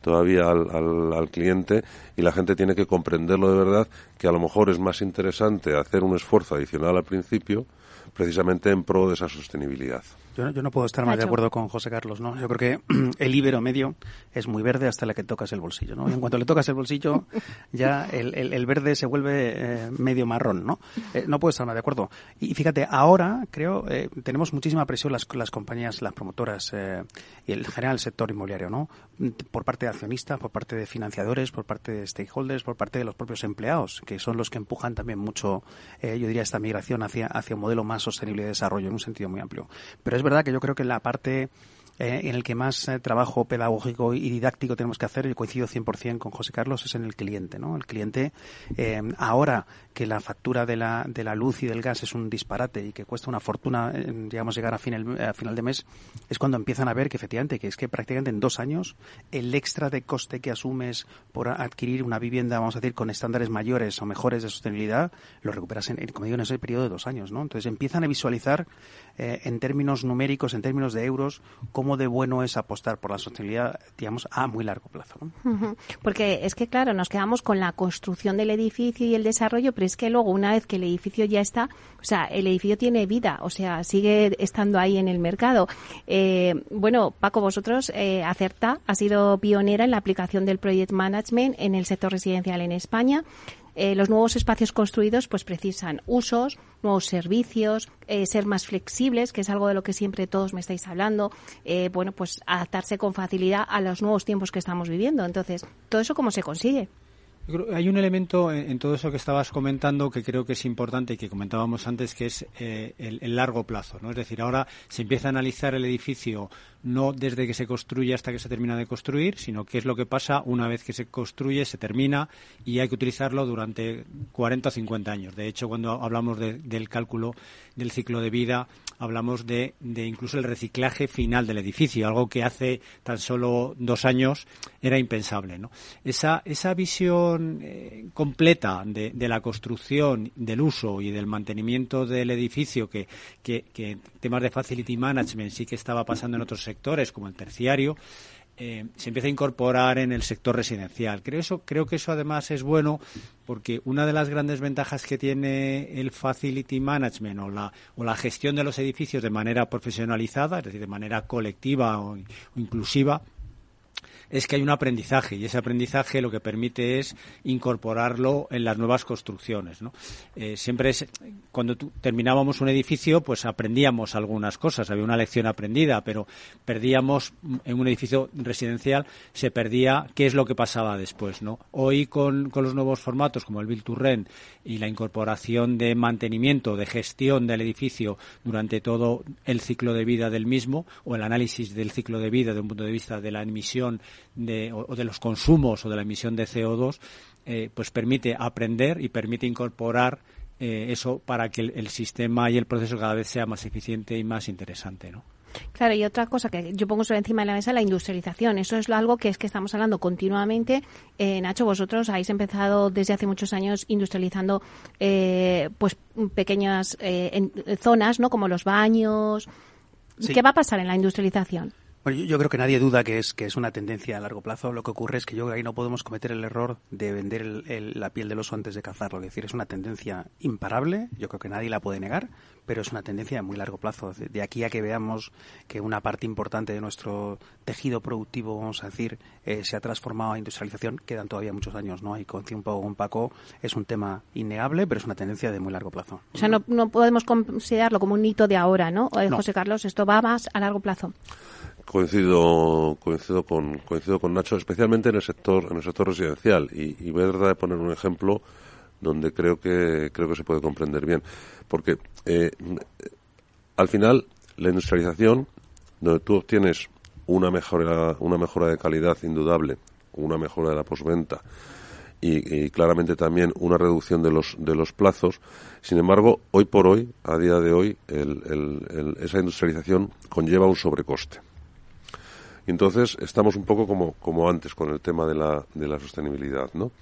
todavía al, al, cliente y la gente tiene que comprenderlo de verdad que a lo mejor es más interesante hacer un esfuerzo adicional al principio precisamente en pro de esa sostenibilidad. Yo, no puedo estar más de acuerdo con José Carlos, ¿no? Yo creo que [clears throat] el ibero medio es muy verde hasta la que tocas el bolsillo, ¿no? Y en cuanto le tocas el bolsillo, [laughs] ya el, el, verde se vuelve eh, medio marrón, ¿no? Eh, no puedo estar más de acuerdo. Y fíjate, ahora creo eh, tenemos muchísima presión las, las compañías, las promotoras y el general el sector inmobiliario, ¿no? Por parte de accionistas, por parte de financiadores, por parte de stakeholders, por parte de los propios empleados, que son los que empujan también mucho, yo diría, esta migración hacia, hacia un modelo más sostenible de desarrollo en un sentido muy amplio. Pero es verdad que yo creo que la parte eh, en el que más eh, trabajo pedagógico y didáctico tenemos que hacer, y coincido 100% con José Carlos, es en el cliente. ¿no? El cliente, eh, ahora que la factura de la, de la luz y del gas es un disparate y que cuesta una fortuna, digamos, llegar a final, a final de mes, es cuando empiezan a ver que efectivamente, que es que prácticamente en dos años, el extra de coste que asumes por adquirir una vivienda, vamos a decir, con estándares mayores o mejores de sostenibilidad, lo recuperas en, como digo, en ese periodo de dos años. ¿no? Entonces empiezan a visualizar en términos numéricos, en términos de euros, cómo de bueno es apostar por la sostenibilidad, digamos, a muy largo plazo. Porque es que, claro, nos quedamos con la construcción del edificio y el desarrollo, pero es que luego, una vez que el edificio ya está, o sea, el edificio tiene vida, o sea, sigue estando ahí en el mercado. Eh, bueno, Paco, vosotros, eh, Acerta ha sido pionera en la aplicación del Project Management en el sector residencial en España. Eh, los nuevos espacios construidos pues precisan usos, nuevos servicios, eh, ser más flexibles, que es algo de lo que siempre todos me estáis hablando, eh, bueno, pues adaptarse con facilidad a los nuevos tiempos que estamos viviendo. Entonces, ¿todo eso cómo se consigue? Hay un elemento en todo eso que estabas comentando que creo que es importante y que comentábamos antes, que es el, el, largo plazo. ¿no? Es decir, ahora se empieza a analizar el edificio no desde que se construye hasta que se termina de construir, sino qué es lo que pasa una vez que se construye, se termina y hay que utilizarlo durante 40 o 50 años. De hecho, cuando hablamos del cálculo del ciclo de vida, hablamos de, incluso el reciclaje final del edificio, algo que hace tan solo dos años era impensable. Esa, esa visión eh, completa de, la construcción, del uso y del mantenimiento del edificio, que, que, que temas de facility management sí que estaba pasando en otros sectores, como el terciario, eh, se empieza a incorporar en el sector residencial. Creo, eso, creo que eso además es bueno porque una de las grandes ventajas que tiene el facility management o la, o la gestión de los edificios de manera profesionalizada, es decir, de manera colectiva o inclusiva, es que hay un aprendizaje y ese aprendizaje lo que permite es incorporarlo en las nuevas construcciones. ¿no? Eh, siempre es, cuando terminábamos un edificio, pues aprendíamos algunas cosas, había una lección aprendida, pero perdíamos en un edificio residencial, se perdía qué es lo que pasaba después. ¿no? Hoy con, con los nuevos formatos como el Build to Rent y la incorporación de mantenimiento, de gestión del edificio durante todo el ciclo de vida del mismo o el análisis del ciclo de vida desde un punto de vista de la emisión de, o, de los consumos o de la emisión de CO2, eh, pues permite aprender y permite incorporar eh, eso para que el, el, sistema y el proceso cada vez sea más eficiente y más interesante, ¿no? Claro, y otra cosa que yo pongo sobre encima de la mesa, la industrialización. Eso es algo que es que estamos hablando continuamente. Eh, Nacho, vosotros habéis empezado desde hace muchos años industrializando eh, pues pequeñas eh, en, zonas, ¿no? Como los baños. Sí. ¿Qué va a pasar en la industrialización? Bueno, yo, yo, creo que nadie duda que es que es una tendencia a largo plazo. Lo que ocurre es que yo creo que ahí no podemos cometer el error de vender el, el, la piel del oso antes de cazarlo. Es decir, es una tendencia imparable. Yo creo que nadie la puede negar, pero es una tendencia a muy largo plazo. De, aquí a que veamos que una parte importante de nuestro tejido productivo, vamos a decir, eh, se ha transformado a industrialización, quedan todavía muchos años, ¿no? Y con un poco con Paco es un tema innegable, pero es una tendencia de muy largo plazo. O sea, no, no podemos considerarlo como un hito de ahora, ¿no? Eh, no. José Carlos, esto va más a largo plazo coincido coincido con coincido con Nacho especialmente en el sector en el sector residencial. Y, y voy de poner un ejemplo donde creo que creo que se puede comprender bien. Porque eh, al final la industrialización donde tú obtienes una mejora una mejora de calidad indudable una mejora de la posventa y, y, claramente también una reducción de los de los plazos sin embargo hoy por hoy a día de hoy el, el, el, esa industrialización conlleva un sobrecoste entonces estamos un poco como, como antes con el tema de la, de la sostenibilidad, ¿no?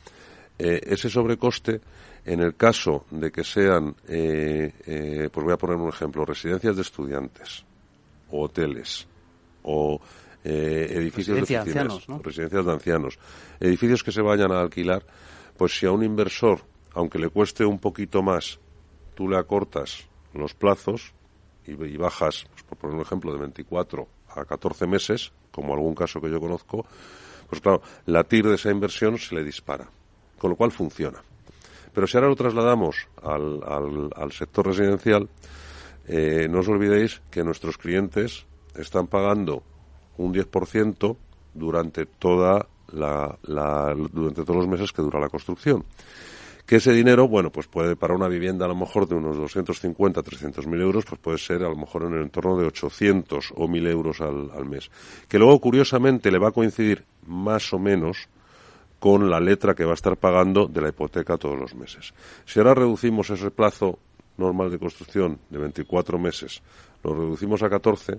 Eh, ese sobrecoste, en el caso de que sean, eh, eh, pues voy a poner un ejemplo, residencias de estudiantes, o hoteles, o edificios Residencia de oficinas, de ancianos, ¿no? residencias de ancianos, edificios que se vayan a alquilar, pues si a un inversor, aunque le cueste un poquito más, tú le acortas los plazos y, y bajas, pues por poner un ejemplo, de 24 a 14 meses, como algún caso que yo conozco, pues claro, la TIR de esa inversión se le dispara, con lo cual funciona. Pero si ahora lo trasladamos al, al, sector residencial, eh, no os olvidéis que nuestros clientes están pagando un 10% durante toda la, la, durante todos los meses que dura la construcción que ese dinero, bueno, pues puede para una vivienda a lo mejor de unos 250, 300 mil euros, pues puede ser a lo mejor en el entorno de 800 o 1000 euros al, al mes. Que luego, curiosamente, le va a coincidir más o menos con la letra que va a estar pagando de la hipoteca todos los meses. Si ahora reducimos ese plazo normal de construcción de 24 meses, lo reducimos a 14,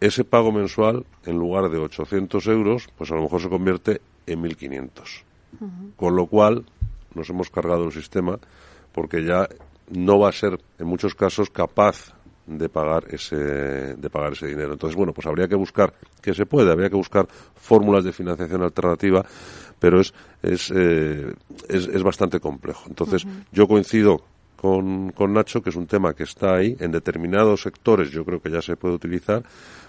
ese pago mensual, en lugar de 800 euros, pues a lo mejor se convierte en 1.500. Uh -huh. Con lo cual, nos hemos cargado el sistema porque ya no va a ser en muchos casos capaz de pagar ese de pagar ese dinero. Entonces, bueno, pues habría que buscar que se puede, habría que buscar fórmulas de financiación alternativa, pero es es eh, es, es, bastante complejo. Entonces, uh -huh. yo coincido con, con Nacho, que es un tema que está ahí, en determinados sectores yo creo que ya se puede utilizar,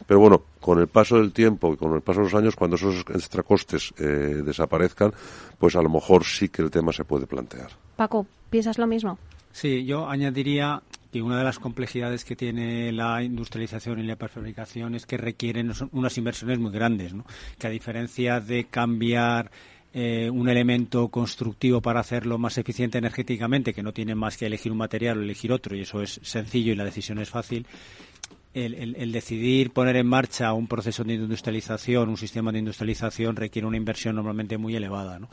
pero bueno, con el paso del tiempo y con el paso de los años, cuando esos extracostes eh, desaparezcan, pues a lo mejor sí que el tema se puede plantear. Paco, ¿piensas lo mismo? Sí, yo añadiría que una de las complejidades que tiene la industrialización y la prefabricación es que requieren unas inversiones muy grandes, ¿no? que a diferencia de cambiar eh, un elemento constructivo para hacerlo más eficiente energéticamente, que no tiene más que elegir un material o elegir otro, y eso es sencillo y la decisión es fácil. El, el, el, decidir poner en marcha un proceso de industrialización, un sistema de industrialización, requiere una inversión normalmente muy elevada. ¿no?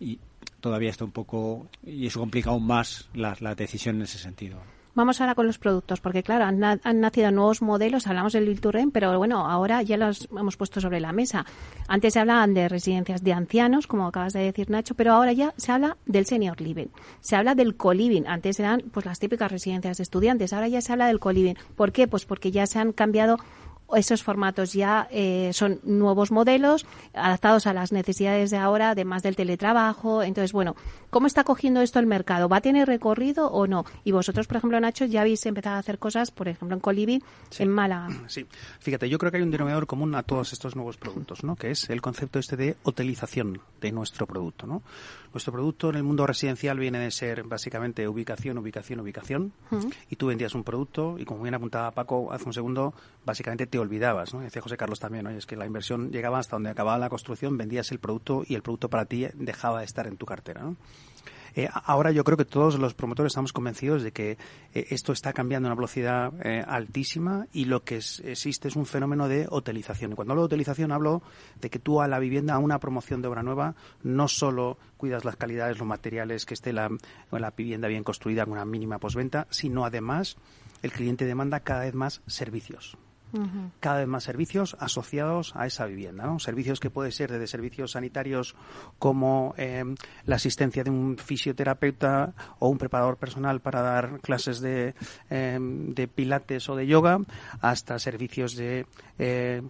Y todavía está un poco, y eso complica aún más la, la decisión en ese sentido. Vamos ahora con los productos, porque claro, han, han nacido nuevos modelos, hablamos del Bilturren, pero bueno, ahora ya los hemos puesto sobre la mesa. Antes se hablaban de residencias de ancianos, como acabas de decir Nacho, pero ahora ya se habla del senior living, se habla del co-living. Antes eran pues las típicas residencias de estudiantes, ahora ya se habla del co-living. ¿Por qué? Pues porque ya se han cambiado esos formatos ya eh, son nuevos modelos adaptados a las necesidades de ahora, además del teletrabajo. Entonces, bueno, ¿cómo está cogiendo esto el mercado? ¿Va a tener recorrido o no? Y vosotros, por ejemplo, Nacho, ya habéis empezado a hacer cosas, por ejemplo, en Colibi, en Málaga. Sí, fíjate, yo creo que hay un denominador común a todos estos nuevos productos, ¿no? Que es el concepto este de hotelización de nuestro producto, ¿no? Nuestro producto en el mundo residencial viene de ser básicamente ubicación, ubicación, ubicación. Y tú vendías un producto y como bien apuntaba Paco hace un segundo, básicamente te olvidabas, ¿no? Decía José Carlos también, ¿no? es que la inversión llegaba hasta donde acababa la construcción, vendías el producto y el producto para ti dejaba de estar en tu cartera. Eh, ahora yo creo que todos los promotores estamos convencidos de que eh, esto está cambiando a una velocidad eh, altísima y lo que existe es un fenómeno de hotelización. Y cuando hablo de hotelización hablo de que tú a la vivienda, a una promoción de obra nueva, no solo cuidas las calidades, los materiales, que esté la, la vivienda bien construida con una mínima posventa, sino además el cliente demanda cada vez más servicios cada vez más servicios asociados a esa vivienda, ¿no? Servicios que pueden ser desde servicios sanitarios como eh, la asistencia de un fisioterapeuta o un preparador personal para dar clases de, eh, de pilates o de yoga, hasta servicios de eh,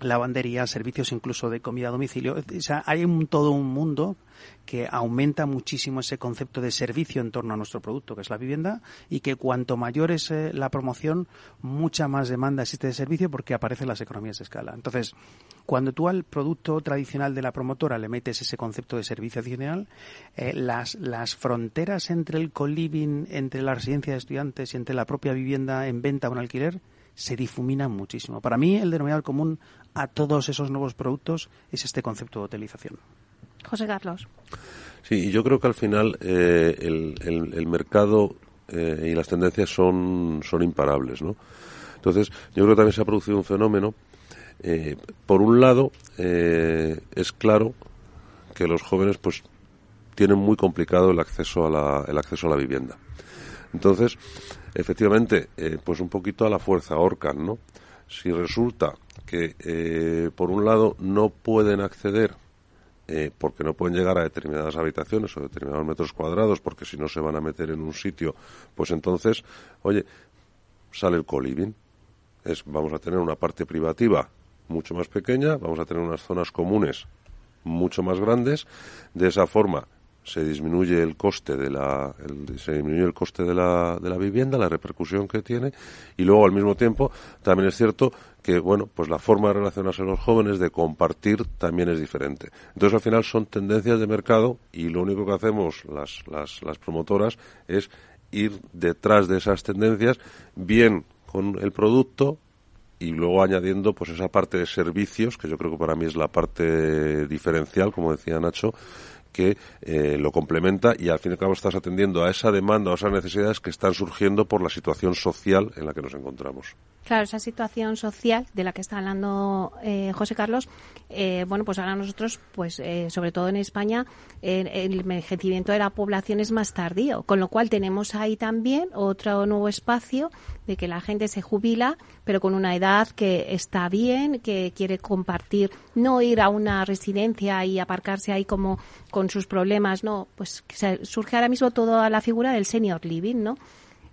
lavandería, servicios incluso de comida a domicilio. O sea, hay un, todo un mundo que aumenta muchísimo ese concepto de servicio en torno a nuestro producto, que es la vivienda, y que cuanto mayor es eh, la promoción, mucha más demanda existe de servicio porque aparecen las economías de escala. Entonces, cuando tú al producto tradicional de la promotora le metes ese concepto de servicio adicional, eh, las, las fronteras entre el co-living, entre la residencia de estudiantes y entre la propia vivienda en venta o en alquiler se difuminan muchísimo. Para mí, el denominador común a todos esos nuevos productos es este concepto de hotelización. José Carlos. Sí, yo creo que al final eh, el, mercado eh, y las tendencias son, son imparables, ¿no? Entonces, yo creo que también se ha producido un fenómeno. Eh, por un lado, es claro que los jóvenes, pues, tienen muy complicado el acceso a la, el acceso a la vivienda. Entonces, efectivamente, pues un poquito a la fuerza ahorcan, ¿no? Si resulta que, por un lado, no pueden acceder eh, porque no pueden llegar a determinadas habitaciones o determinados metros cuadrados, porque si no se van a meter en un sitio, pues entonces, oye, sale el co-living. Es, vamos a tener una parte privativa mucho más pequeña, vamos a tener unas zonas comunes mucho más grandes. De esa forma, se disminuye el coste de la se disminuye el coste de la, de la vivienda la repercusión que tiene y luego al mismo tiempo también es cierto que bueno pues la forma de relacionarse los jóvenes de compartir también es diferente. Entonces al final son tendencias de mercado y lo único que hacemos las, las, las promotoras es ir detrás de esas tendencias bien con el producto y luego añadiendo pues esa parte de servicios que yo creo que para mí es la parte diferencial como decía Nacho que eh, lo complementa y al fin y al cabo estás atendiendo a esa demanda, a esas necesidades que están surgiendo por la situación social en la que nos encontramos. Claro, esa situación social de la que está hablando eh, José Carlos, eh, bueno, pues ahora nosotros, pues sobre todo en España, el envejecimiento de la población es más tardío, con lo cual tenemos ahí también otro nuevo espacio de que la gente se jubila, pero con una edad que está bien, que quiere compartir, no ir a una residencia y aparcarse ahí como con sus problemas, no, pues surge ahora mismo toda la figura del senior living, ¿no?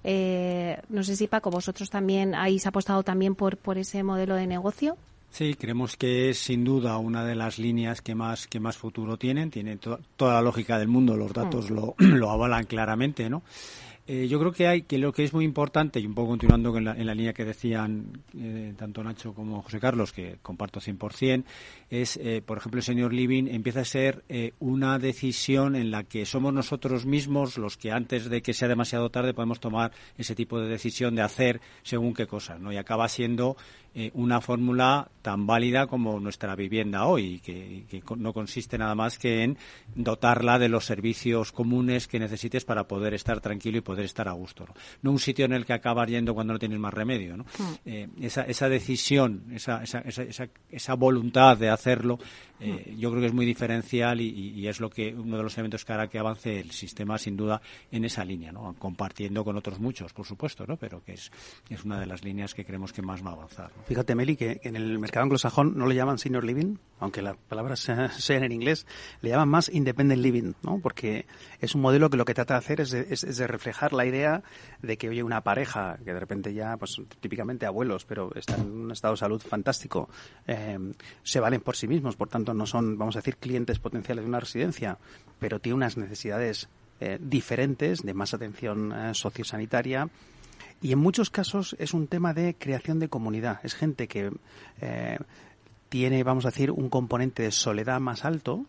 Eh, no sé si Paco, vosotros también habéis apostado también por, por ese modelo de negocio. Sí, creemos que es sin duda una de las líneas que más que más futuro tienen. Tiene toda la lógica del mundo, los datos mm. lo, [clears throat] lo avalan claramente, ¿no? Eh, yo creo que hay que lo que es muy importante, y un poco continuando en la, en la línea que decían eh, tanto Nacho como José Carlos, que comparto 100%, es, eh, por ejemplo, el señor Living empieza a ser una decisión en la que somos nosotros mismos los que antes de que sea demasiado tarde podemos tomar ese tipo de decisión de hacer según qué cosas, ¿no? Y acaba siendo eh, una fórmula tan válida como nuestra vivienda hoy, que, que, no consiste nada más que en dotarla de los servicios comunes que necesites para poder estar tranquilo y poder estar a gusto. No, un sitio en el que acabas yendo cuando no tienes más remedio. ¿no? Hmm. Eh, esa, esa decisión, esa, esa, esa, esa voluntad de hacerlo Eh, yo creo que es muy diferencial y, es lo que uno de los elementos que hará que avance el sistema sin duda en esa línea, ¿no? compartiendo con otros muchos, por supuesto, ¿no? pero que es, es una de las líneas que creemos que más va a avanzar. Fíjate, Meli, que en el mercado anglosajón no le llaman senior living, aunque las palabras [laughs] sean en inglés, le llaman más independent living, ¿no? porque es un modelo que lo que trata de hacer es de, reflejar la idea de que, oye, una pareja que de repente ya, pues típicamente abuelos, pero están en un estado de salud fantástico, eh, se valen por sí mismos, por tanto no son, vamos a decir, clientes potenciales de una residencia, pero tiene unas necesidades eh, diferentes de más atención eh, sociosanitaria. Y en muchos casos es un tema de creación de comunidad. Es gente que tiene, vamos a decir, un componente de soledad más alto,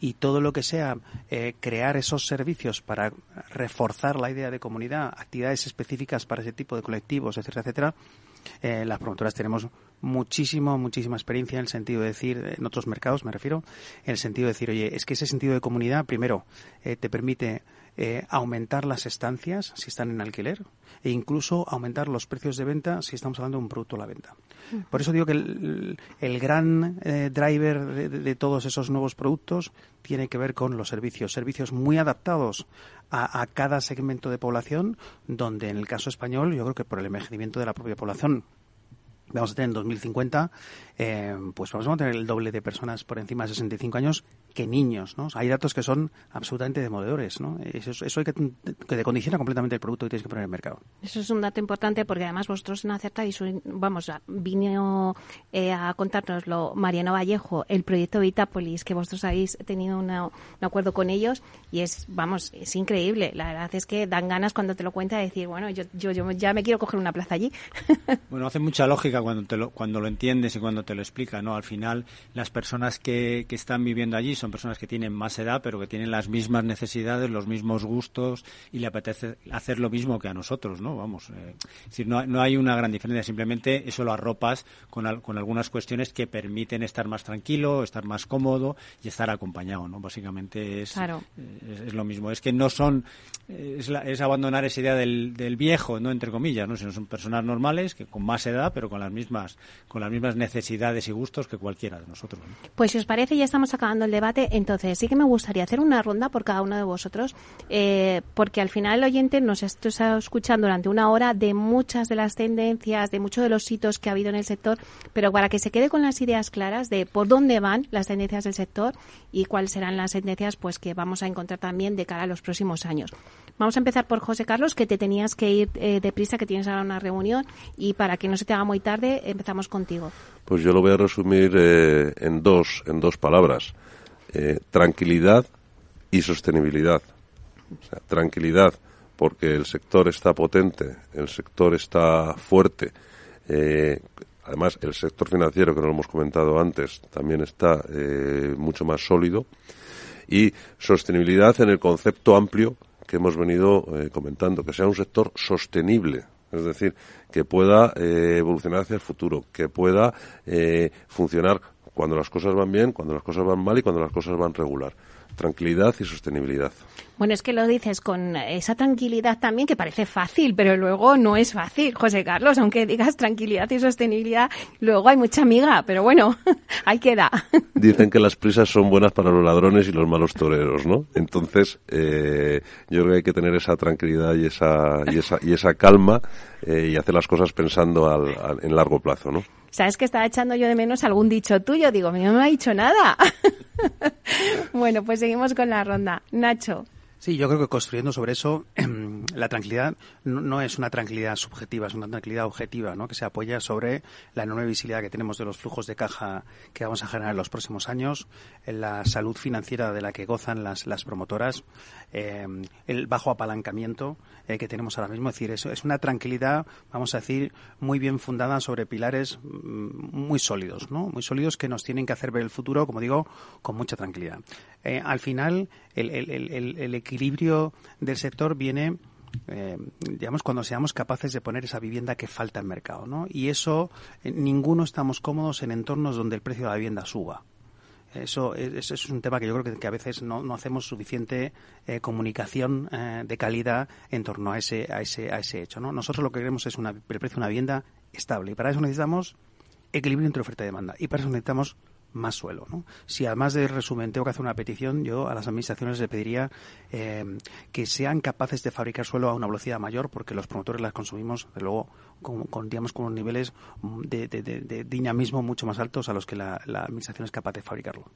y todo lo que sea eh, crear esos servicios para reforzar la idea de comunidad, actividades específicas para ese tipo de colectivos, etcétera, etcétera, eh, las promotoras tenemos muchísimo, muchísima experiencia en el sentido de decir, en otros mercados me refiero, en el sentido de decir, oye, es que ese sentido de comunidad, primero, eh, te permite eh, aumentar las estancias si están en alquiler e incluso aumentar los precios de venta si estamos hablando de un producto a la venta. Por eso digo que el, gran eh, driver de, todos esos nuevos productos tiene que ver con los servicios, servicios muy adaptados a, a cada segmento de población, donde en el caso español yo creo que por el envejecimiento de la propia población vamos a tener en 2050, eh, pues vamos a tener el doble de personas por encima de 65 años que niños, ¿no? hay datos que son absolutamente demoledores, ¿no? Eso, eso hay que, que condiciona completamente el producto que tienes que poner en el mercado. Eso es un dato importante porque además vosotros no acertáis, vamos, vino eh, a contárnoslo Mariano Vallejo, el proyecto Vitapolis, que vosotros habéis tenido un acuerdo con ellos y es, vamos, es increíble. La verdad es que dan ganas cuando te lo cuenta de decir, bueno, yo, yo, yo ya me quiero coger una plaza allí. [laughs] bueno, hace mucha lógica cuando, te lo, cuando lo entiendes y cuando te lo explica, ¿no? Al final, las personas que, que están viviendo allí son personas que tienen más edad, pero que tienen las mismas necesidades, los mismos gustos y le apetece hacer lo mismo que a nosotros, ¿no? Vamos, eh, es decir, no, no, hay una gran diferencia, simplemente eso lo arropas con, con algunas cuestiones que permiten estar más tranquilo, estar más cómodo y estar acompañado, ¿no? Básicamente es, es, lo mismo. Es que no son, es, es abandonar esa idea del, del, viejo, ¿no? Entre comillas, ¿no? Sino son personas normales que con más edad, pero con las mismas, con las mismas necesidades y gustos que cualquiera de nosotros. Pues si os parece, ya estamos acabando el debate. Entonces, sí que me gustaría hacer una ronda por cada uno de vosotros, eh, porque al final el oyente nos está escuchando durante una hora de muchas de las tendencias, de muchos de los hitos que ha habido en el sector, pero para que se quede con las ideas claras de por dónde van las tendencias del sector y cuáles serán las tendencias pues que vamos a encontrar también de cara a los próximos años. Vamos a empezar por José Carlos, que te tenías que ir eh, deprisa, que tienes ahora una reunión, y para que no se te haga muy tarde, empezamos contigo. Pues yo lo voy a resumir eh, en dos, en dos palabras. Eh, tranquilidad y sostenibilidad. tranquilidad porque el sector está potente, el sector está fuerte. Eh, además, el sector financiero, que no lo hemos comentado antes, también está mucho más sólido. Y sostenibilidad en el concepto amplio que hemos venido comentando, que sea un sector sostenible, es decir, que pueda evolucionar hacia el futuro, que pueda funcionar cuando las cosas van bien, cuando las cosas van mal y cuando las cosas van regular. Tranquilidad y sostenibilidad. Bueno, es que lo dices con esa tranquilidad también que parece fácil, pero luego no es fácil, José Carlos, aunque digas tranquilidad y sostenibilidad, luego hay mucha amiga, pero bueno, [laughs] ahí queda. Dicen que las prisas son buenas para los ladrones y los malos toreros, ¿no? Entonces, eh, yo creo que hay que tener esa tranquilidad y esa, y esa, y esa calma eh, y hacer las cosas pensando al, en largo plazo, ¿no? ¿Sabes que estaba echando yo de menos algún dicho tuyo? Digo, no me ha dicho nada. [laughs] bueno, pues seguimos con la ronda. Nacho. Sí, yo creo que construyendo sobre eso, [clears throat] la tranquilidad no, es una tranquilidad subjetiva, es una tranquilidad objetiva, ¿no? que se apoya sobre la enorme visibilidad que tenemos de los flujos de caja que vamos a generar en los próximos años, la salud financiera de la que gozan las, las promotoras, em, el bajo apalancamiento eh, que tenemos ahora mismo. Es decir, eso es una tranquilidad, vamos a decir, muy bien fundada sobre pilares mm, muy sólidos, ¿no? muy sólidos que nos tienen que hacer ver el futuro, como digo, con mucha tranquilidad. Eh, al final, el, el, el, el equilibrio del sector viene eh, digamos, cuando seamos capaces de poner esa vivienda que falta en mercado, ¿no? Y eso, eh, ninguno estamos cómodos en entornos donde el precio de la vivienda suba. Eso, eso es un tema que yo creo que, a veces no, no hacemos suficiente eh, comunicación de calidad en torno a ese, a ese, a ese hecho, ¿no? Nosotros lo que queremos es una, el precio de una vivienda estable y para eso necesitamos equilibrio entre oferta y demanda y para eso necesitamos más suelo. ¿no? Si además de resumen tengo que hacer una petición, yo a las administraciones le pediría eh, que sean capaces de fabricar suelo a una velocidad mayor, porque los promotores las consumimos, de luego, con, digamos, con unos niveles de, de, dinamismo mucho más altos a los que la administración es capaz de fabricarlo.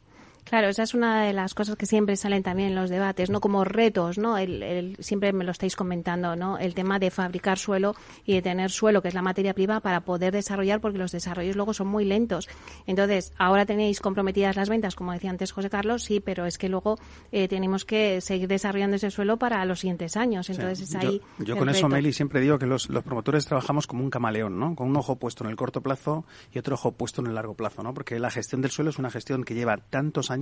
Claro, esa es una de las cosas que siempre salen también en los debates, ¿no? Como retos, ¿no? El, siempre me lo estáis comentando, ¿no? El tema de fabricar suelo y de tener suelo, que es la materia prima, para poder desarrollar, porque los desarrollos luego son muy lentos. Entonces, ahora tenéis comprometidas las ventas, como decía antes José Carlos, sí, pero es que luego eh, tenemos que seguir desarrollando ese suelo para los siguientes años. Entonces, es ahí. Yo, con eso, Meli, siempre digo que los, los promotores trabajamos como un camaleón, ¿no? Con un ojo puesto en el corto plazo y otro ojo puesto en el largo plazo, ¿no? Porque la gestión del suelo es una gestión que lleva tantos años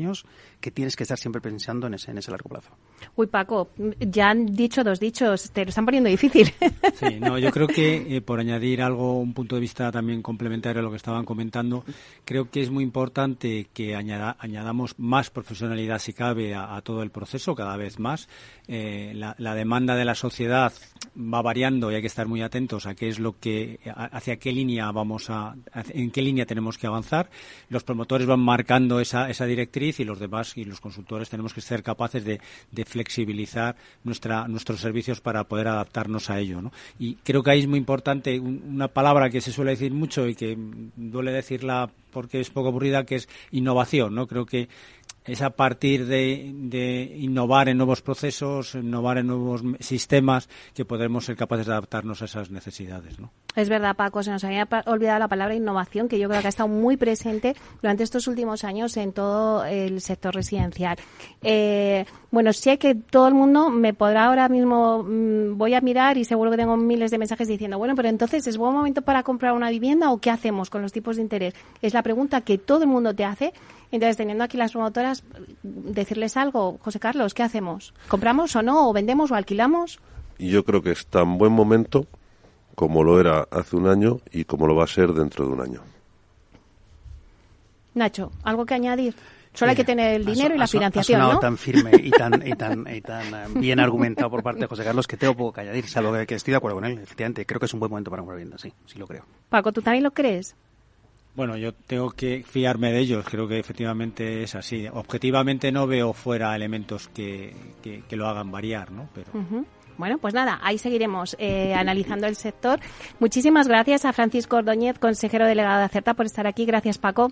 que tienes que estar siempre pensando en ese, en ese largo plazo. Uy, Paco, ya han dicho dos dichos, te lo están poniendo difícil. Sí, no, yo creo que [laughs] eh, por añadir algo, un punto de vista también complementario a lo que estaban comentando, creo que es muy importante que añadamos más profesionalidad, si cabe, a, todo el proceso, cada vez más. Eh, la, demanda de la sociedad va variando y hay que estar muy atentos a qué es lo que, hacia qué línea vamos a, en qué línea tenemos que avanzar. Los promotores van marcando esa, esa y los demás y los consultores tenemos que ser capaces de, flexibilizar nuestra, nuestros servicios para poder adaptarnos a ello. ¿no? Y creo que ahí es muy importante una palabra que se suele decir mucho y que duele decirla porque es poco aburrida, que es innovación. ¿no? Creo que es a partir de, innovar en nuevos procesos, innovar en nuevos sistemas, que podremos ser capaces de adaptarnos a esas necesidades. ¿no? Es verdad, Paco, se nos había olvidado la palabra innovación, que yo creo que ha estado muy presente durante estos últimos años en todo el sector residencial. Eh, bueno, sé que todo el mundo me podrá ahora mismo, mm, voy a mirar y seguro que tengo miles de mensajes diciendo, bueno, pero entonces, ¿es buen momento para comprar una vivienda o qué hacemos con los tipos de interés? Es la pregunta que todo el mundo te hace entonces, teniendo aquí las promotoras, decirles algo, José Carlos, ¿qué hacemos? ¿Compramos o no? ¿O vendemos o alquilamos? Yo creo que es tan buen momento como lo era hace un año y como lo va a ser dentro de un año. Nacho, ¿algo que añadir? Solo hay que tener el dinero y la financiación, ha tan firme y tan, y tan, y tan eh, bien argumentado por parte de José Carlos que tengo poco que añadir, salvo que, que estoy de acuerdo con él. Efectivamente, creo que es un buen momento para una vivienda, sí, sí lo creo. Paco, ¿tú también lo crees? Bueno, yo tengo que fiarme de ellos, creo que efectivamente es así. Objetivamente no veo fuera elementos que, que, lo hagan variar, ¿no? Pero... Bueno, pues nada, ahí seguiremos eh, [laughs] analizando el sector. Muchísimas gracias a Francisco Ordóñez, consejero delegado de Acerta, por estar aquí. Gracias, Paco.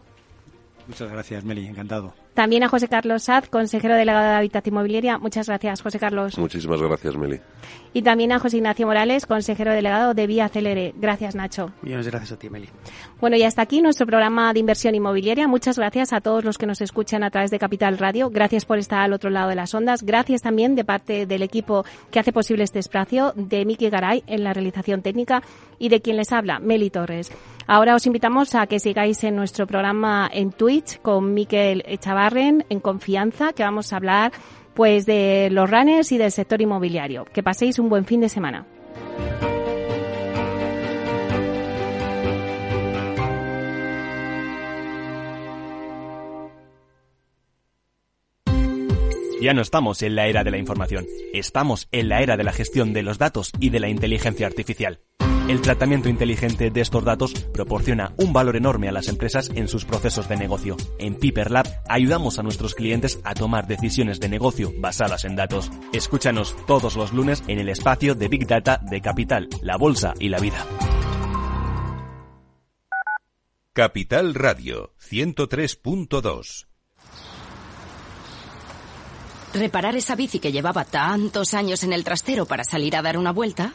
Muchas gracias, Meli, encantado. También a José Carlos Saz, consejero delegado de Hábitat Inmobiliaria. Muchas gracias, José Carlos. Muchísimas gracias, Meli. Y también a José Ignacio Morales, consejero delegado de Vía Celere. Gracias, Nacho. Millones gracias a ti, Meli. Bueno, y hasta aquí nuestro programa de inversión inmobiliaria. Muchas gracias a todos los que nos escuchan a través de Capital Radio. Gracias por estar al otro lado de las ondas. Gracias también de parte del equipo que hace posible este espacio, de Miki Garay en la realización técnica y de quien les habla, Meli Torres. Ahora os invitamos a que sigáis en nuestro programa en Twitch con Miquel En confianza, que vamos a hablar pues de los runners y del sector inmobiliario. Que paséis un buen fin de semana. Ya no estamos en la era de la información, estamos en la era de la gestión de los datos y de la inteligencia artificial. El tratamiento inteligente de estos datos proporciona un valor enorme a las empresas en sus procesos de negocio. En Piper Lab ayudamos a nuestros clientes a tomar decisiones de negocio basadas en datos. Escúchanos todos los lunes en el espacio de Big Data de Capital, la Bolsa y la Vida. Capital Radio 103.2 Reparar esa bici que llevaba tantos años en el trastero para salir a dar una vuelta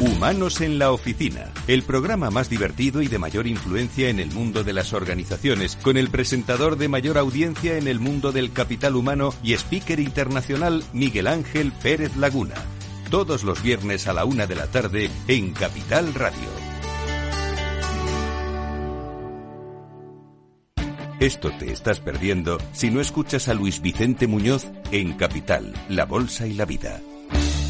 Humanos en la Oficina, el programa más divertido y de mayor influencia en el mundo de las organizaciones, con el presentador de mayor audiencia en el mundo del capital humano y speaker internacional Miguel Ángel Pérez Laguna. Todos los viernes a la una de la tarde en Capital Radio. Esto te estás perdiendo si no escuchas a Luis Vicente Muñoz en Capital, La Bolsa y la Vida.